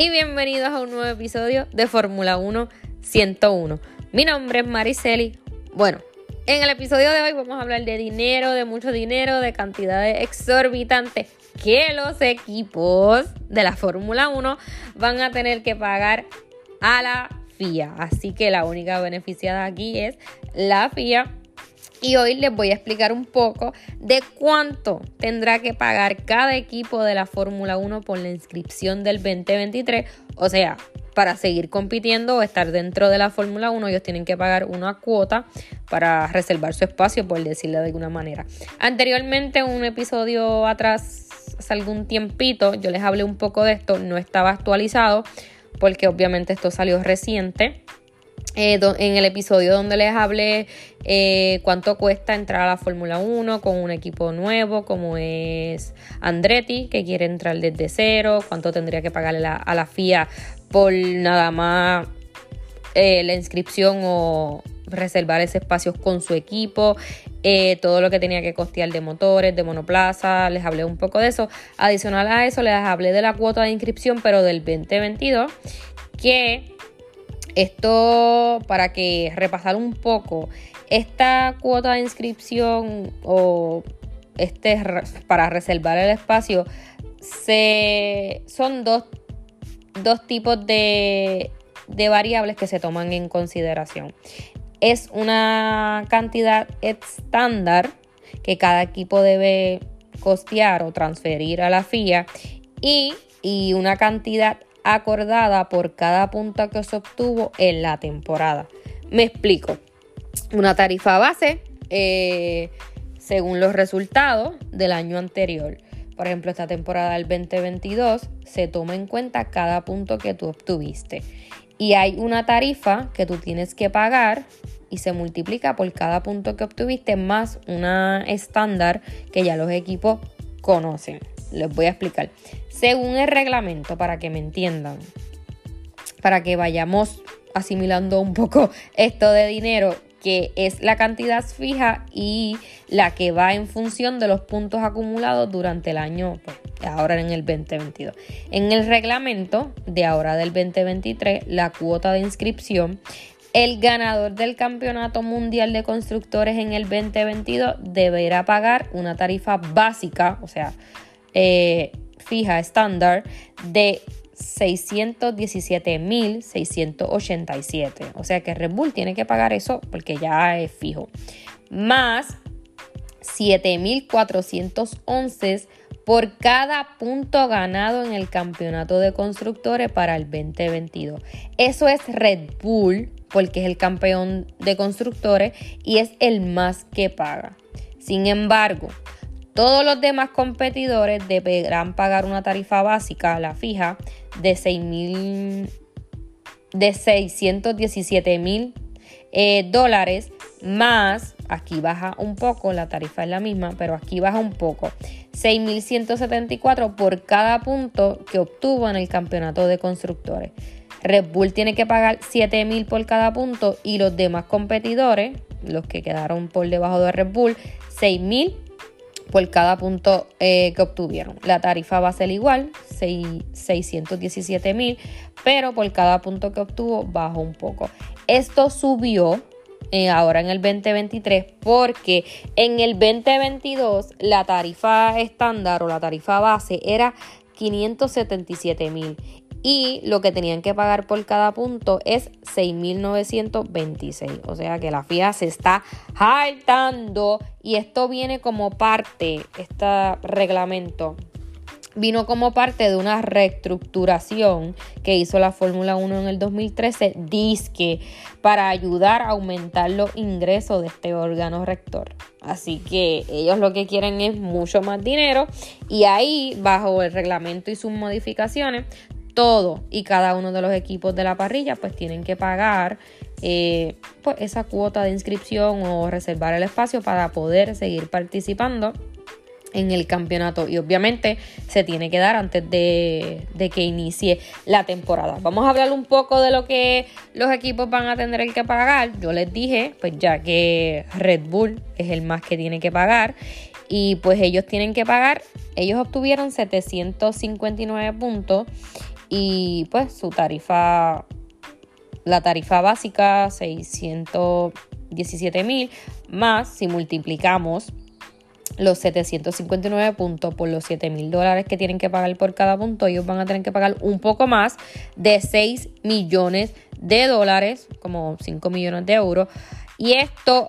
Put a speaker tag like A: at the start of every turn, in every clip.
A: y bienvenidos a un nuevo episodio de Fórmula 1 101. Mi nombre es Mariceli. Bueno, en el episodio de hoy vamos a hablar de dinero, de mucho dinero, de cantidades exorbitantes que los equipos de la Fórmula 1 van a tener que pagar a la FIA. Así que la única beneficiada aquí es la FIA. Y hoy les voy a explicar un poco de cuánto tendrá que pagar cada equipo de la Fórmula 1 por la inscripción del 2023. O sea, para seguir compitiendo o estar dentro de la Fórmula 1, ellos tienen que pagar una cuota para reservar su espacio, por decirlo de alguna manera. Anteriormente, en un episodio atrás, hace algún tiempito, yo les hablé un poco de esto, no estaba actualizado porque obviamente esto salió reciente. Eh, en el episodio donde les hablé eh, cuánto cuesta entrar a la Fórmula 1 con un equipo nuevo como es Andretti, que quiere entrar desde cero, cuánto tendría que pagarle a la FIA por nada más eh, la inscripción o reservar ese espacio con su equipo, todo lo que tenía que costear de motores, de monoplaza, les hablé un poco de eso. Adicional a eso, les hablé de la cuota de inscripción, pero del 2022, que esto, para que repasar un poco, esta cuota de inscripción o este para reservar el espacio, se, son dos, tipos de, de variables que se toman en consideración. Es una cantidad estándar que cada equipo debe costear o transferir a la FIA y, y una cantidad acordada por cada punto que se obtuvo en la temporada. Me explico. Una tarifa base eh, según los resultados del año anterior. Por ejemplo, esta temporada del 2022 se toma en cuenta cada punto que tú obtuviste. Y hay una tarifa que tú tienes que pagar y se multiplica por cada punto que obtuviste más una estándar que ya los equipos conocen. Les voy a explicar según el reglamento, para que me entiendan, para que vayamos asimilando un poco esto de dinero, que es la cantidad fija y la que va en función de los puntos acumulados durante el año, pues, ahora en el 2022. En el reglamento de ahora del 2023, la cuota de inscripción el ganador del Campeonato Mundial de Constructores en el 2022 deberá pagar una tarifa básica, o sea, eh, fija estándar de 617.687. O sea que Red Bull tiene que pagar eso porque ya es fijo. Más 7.411 por cada punto ganado en el campeonato de constructores para el 2022. Eso es Red Bull porque es el campeón de constructores y es el más que paga. Sin embargo, todos los demás competidores deberán pagar una tarifa básica, la fija, de 6 de 617 mil eh, dólares más, aquí baja un poco, la tarifa es la misma, pero aquí baja un poco, 6.174 por cada punto que obtuvo en el campeonato de constructores. Red Bull tiene que pagar 7.000 por cada punto y los demás competidores, los que quedaron por debajo de Red Bull, 6.000 por cada punto eh, que obtuvieron. La tarifa va a ser igual, 617 mil, pero por cada punto que obtuvo bajó un poco. Esto subió eh, ahora en el 2023 porque en el 2022 la tarifa estándar o la tarifa base era 577 mil y lo que tenían que pagar por cada punto es 6.926. O sea que la FIA se está hartando y esto viene como parte, este reglamento vino como parte de una reestructuración que hizo la Fórmula 1 en el 2013, disque para ayudar a aumentar los ingresos de este órgano rector. Así que ellos lo que quieren es mucho más dinero y ahí, bajo el reglamento y sus modificaciones, todo y cada uno de los equipos de la parrilla pues tienen que pagar eh, pues esa cuota de inscripción o reservar el espacio para poder seguir participando en el campeonato y obviamente se tiene que dar antes de, de, que inicie la temporada. Vamos a hablar un poco de lo que los equipos van a tener que pagar. Yo les dije, pues ya que Red Bull es el más que tiene que pagar y pues ellos tienen que pagar, ellos obtuvieron 759 puntos y pues su tarifa, la tarifa básica 617 mil más si multiplicamos los 759 puntos por los 7 mil dólares que tienen que pagar por cada punto, ellos van a tener que pagar un poco más de 6 millones de dólares, como 5 millones de euros. Y esto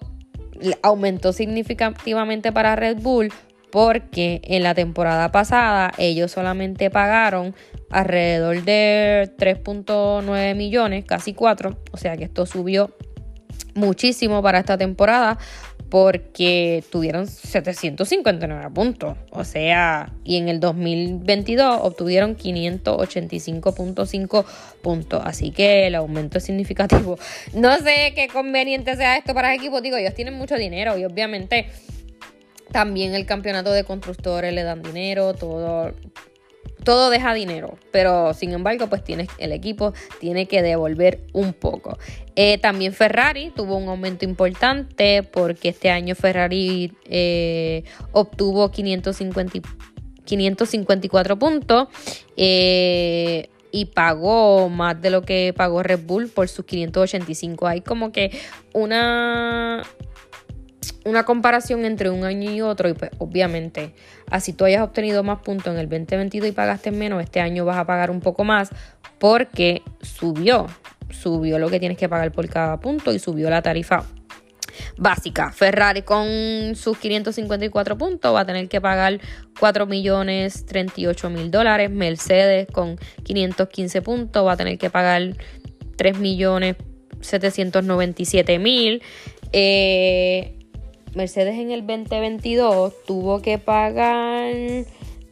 A: aumentó significativamente para Red Bull porque en la temporada pasada ellos solamente pagaron alrededor de 3.9 millones, casi 4, o sea que esto subió muchísimo para esta temporada porque tuvieron 759 puntos, o sea, y en el 2022 obtuvieron 585.5 puntos, así que el aumento es significativo. No sé qué conveniente sea esto para el equipo, digo, ellos tienen mucho dinero y obviamente también el campeonato de constructores le dan dinero, todo, todo deja dinero, pero sin embargo, pues tienes, el equipo tiene que devolver un poco. Eh, también Ferrari tuvo un aumento importante porque este año Ferrari eh, obtuvo 550, 554 puntos. Eh, y pagó más de lo que pagó Red Bull por sus 585. Hay como que una una comparación entre un año y otro y pues obviamente así tú hayas obtenido más puntos en el 2022 y pagaste menos, este año vas a pagar un poco más porque subió, subió lo que tienes que pagar por cada punto y subió la tarifa básica. Ferrari con sus 554 puntos va a tener que pagar 4 millones 38 mil dólares. Mercedes con 515 puntos va a tener que pagar 3 millones 797 mil. Eh, Mercedes en el 2022 tuvo que pagar,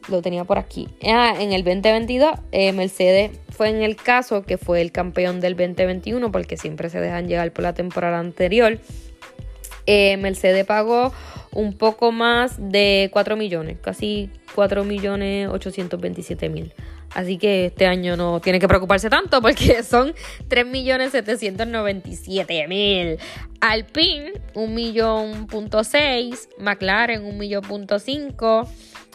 A: lo tenía por aquí, ah, en el 2022 eh, Mercedes fue en el caso que fue el campeón del 2021 porque siempre se dejan llegar por la temporada anterior. Eh, Mercedes pagó un poco más de 4 millones, casi 4 millones 827 mil. Así que este año no tiene que preocuparse tanto porque son 3.797.000. Alpine, 1.6 McLaren, 1.5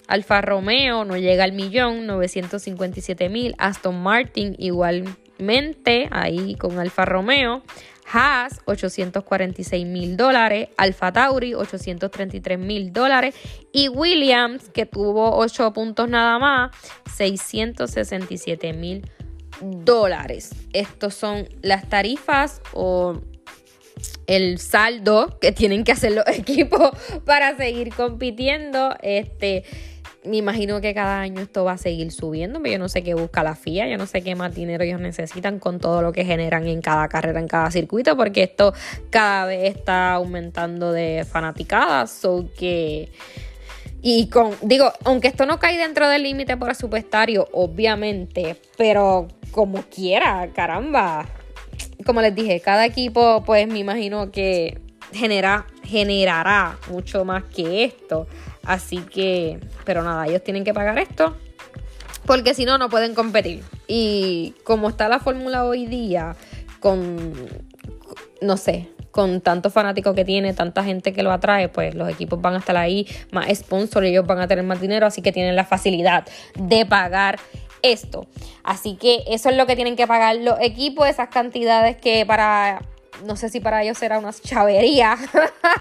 A: Alfa Romeo no llega al millón, 957.000 Aston Martin igualmente ahí con Alfa Romeo. Haas, 846 mil dólares. Alfa Tauri, 833 mil dólares. Y Williams, que tuvo 8 puntos nada más, 667 mil dólares. Estos son las tarifas o el saldo que tienen que hacer los equipos para seguir compitiendo. Este me imagino que cada año esto va a seguir subiendo, pero yo no sé qué busca la FIA, yo no sé qué más dinero ellos necesitan con todo lo que generan en cada carrera, en cada circuito, porque esto cada vez está aumentando de fanaticadas, so que... Y con, digo, aunque esto no cae dentro del límite presupuestario, obviamente, pero como quiera, caramba. Como les dije, cada equipo, pues me imagino que genera, generará mucho más que esto. Así que, pero nada, ellos tienen que pagar esto. Porque si no, no pueden competir. Y como está la fórmula hoy día, con, no sé, con tantos fanáticos que tiene, tanta gente que lo atrae, pues los equipos van a estar ahí, más sponsor, ellos van a tener más dinero, así que tienen la facilidad de pagar esto. Así que eso es lo que tienen que pagar los equipos, esas cantidades que para no sé si para ellos será una chavería,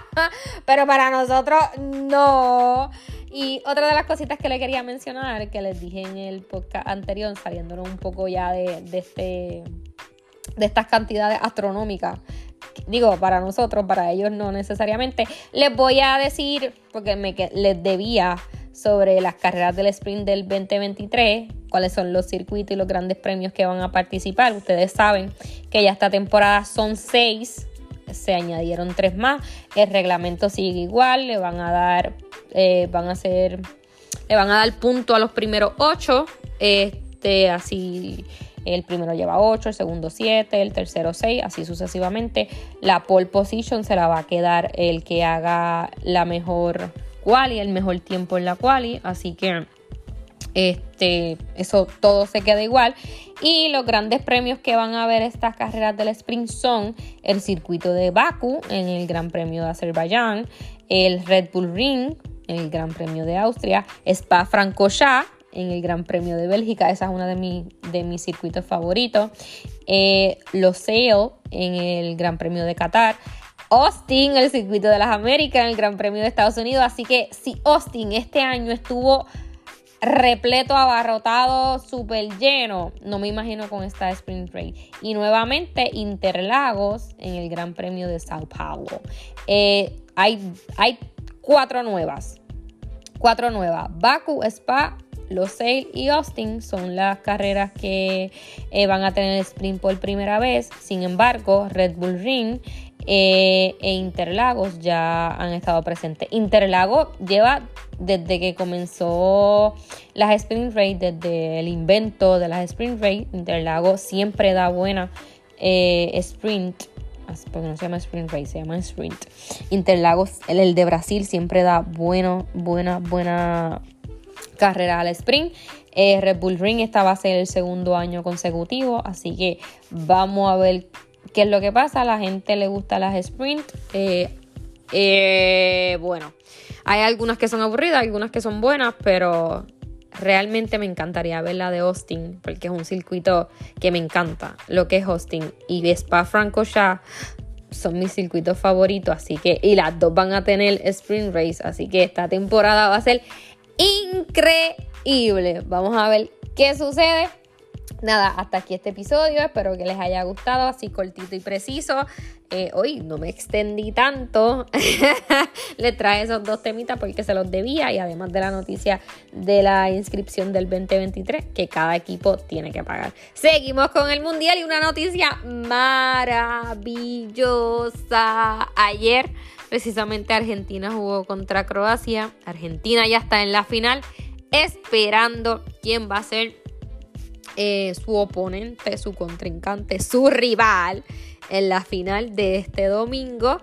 A: pero para nosotros no. Y otra de las cositas que le quería mencionar, que les dije en el podcast anterior, saliéndonos un poco ya de, este, de estas cantidades astronómicas, digo, para nosotros, para ellos no necesariamente, les voy a decir, porque me, les debía sobre las carreras del sprint del 2023, cuáles son los circuitos y los grandes premios que van a participar. Ustedes saben que ya esta temporada son seis, se añadieron tres más, el reglamento sigue igual, le van a dar, eh, van a hacer, le van a dar punto a los primeros ocho. Este, así el primero lleva 8, el segundo 7, el tercero 6, así sucesivamente. La pole position se la va a quedar el que haga la mejor quali, el mejor tiempo en la quali, así que este, eso todo se queda igual. Y los grandes premios que van a ver estas carreras del sprint son el circuito de Baku en el Gran Premio de Azerbaiyán, el Red Bull Ring en el Gran Premio de Austria, Spa Francorchamps en el Gran Premio de Bélgica, esa es una de, de mis circuitos favoritos, eh, Los Sail en el Gran Premio de Qatar, Austin, el circuito de las Américas el Gran Premio de Estados Unidos, así que si Austin este año estuvo repleto, abarrotado, súper lleno. No me imagino con esta Sprint Race. Y nuevamente Interlagos en el Gran Premio de Sao Paulo. Eh, hay, hay cuatro nuevas. Cuatro nuevas. Baku, Spa, Losail y Austin son las carreras que eh, van a tener sprint por primera vez. Sin embargo, Red Bull Ring eh, e Interlagos ya han estado presentes. Interlagos lleva desde que comenzó las sprint race, desde el invento de las sprint race, Interlagos siempre da buena eh, sprint. Porque no se llama sprint race, se llama sprint. Interlagos, el, de Brasil, siempre da buena, buena carrera al sprint. Eh, Red Bull Ring esta va a ser el segundo año consecutivo, así que vamos a ver ¿Qué es lo que pasa? A la gente le gusta las sprint. Eh, eh, bueno, hay algunas que son aburridas, algunas que son buenas, pero realmente me encantaría ver la de Austin, porque es un circuito que me encanta, lo que es Austin. Y Spa Franco ya son mis circuitos favoritos, así que, y las dos van a tener sprint race, así que esta temporada va a ser increíble. Vamos a ver qué sucede nada, hasta aquí este episodio. Espero que les haya gustado, así cortito y preciso. Eh, hoy no me extendí tanto. les traje esos dos temitas porque se los debía y además de la noticia de la inscripción del 2023 que cada equipo tiene que pagar. Seguimos con el mundial y una noticia maravillosa. Ayer precisamente Argentina jugó contra Croacia. Argentina ya está en la final esperando quién va a ser eh, su oponente, su contrincante, su rival en la final de este domingo.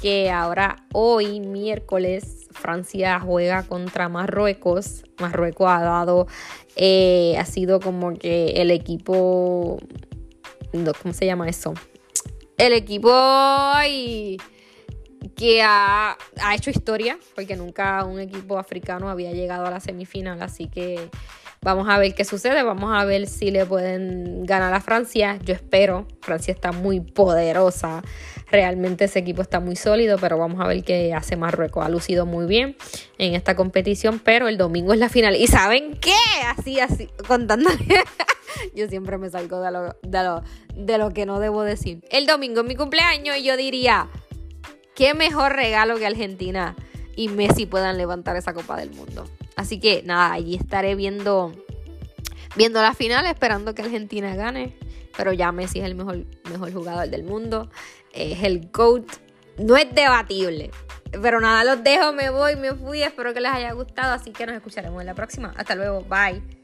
A: Que ahora hoy, miércoles, Francia juega contra Marruecos. Marruecos ha dado, eh, ha sido como que el equipo, ¿cómo se llama eso? El equipo que ha, ha, hecho historia, porque nunca un equipo africano había llegado a la semifinal, así que Vamos a ver qué sucede, vamos a ver si le pueden ganar a Francia. Yo espero, Francia está muy poderosa, realmente ese equipo está muy sólido, pero vamos a ver qué hace Marruecos. Ha lucido muy bien en esta competición, pero el domingo es la final. ¿Y saben qué? Así, así, contando. yo siempre me salgo de lo, de, lo, de lo que no debo decir. El domingo es mi cumpleaños y yo diría, qué mejor regalo que Argentina y Messi puedan levantar esa Copa del Mundo. Así que nada, allí estaré viendo, viendo la final, esperando que Argentina gane. Pero ya Messi es el mejor, mejor jugador del mundo. Es el GOAT. No es debatible. Pero nada, los dejo, me voy, me fui. Espero que les haya gustado. Así que nos escucharemos en la próxima. Hasta luego. Bye.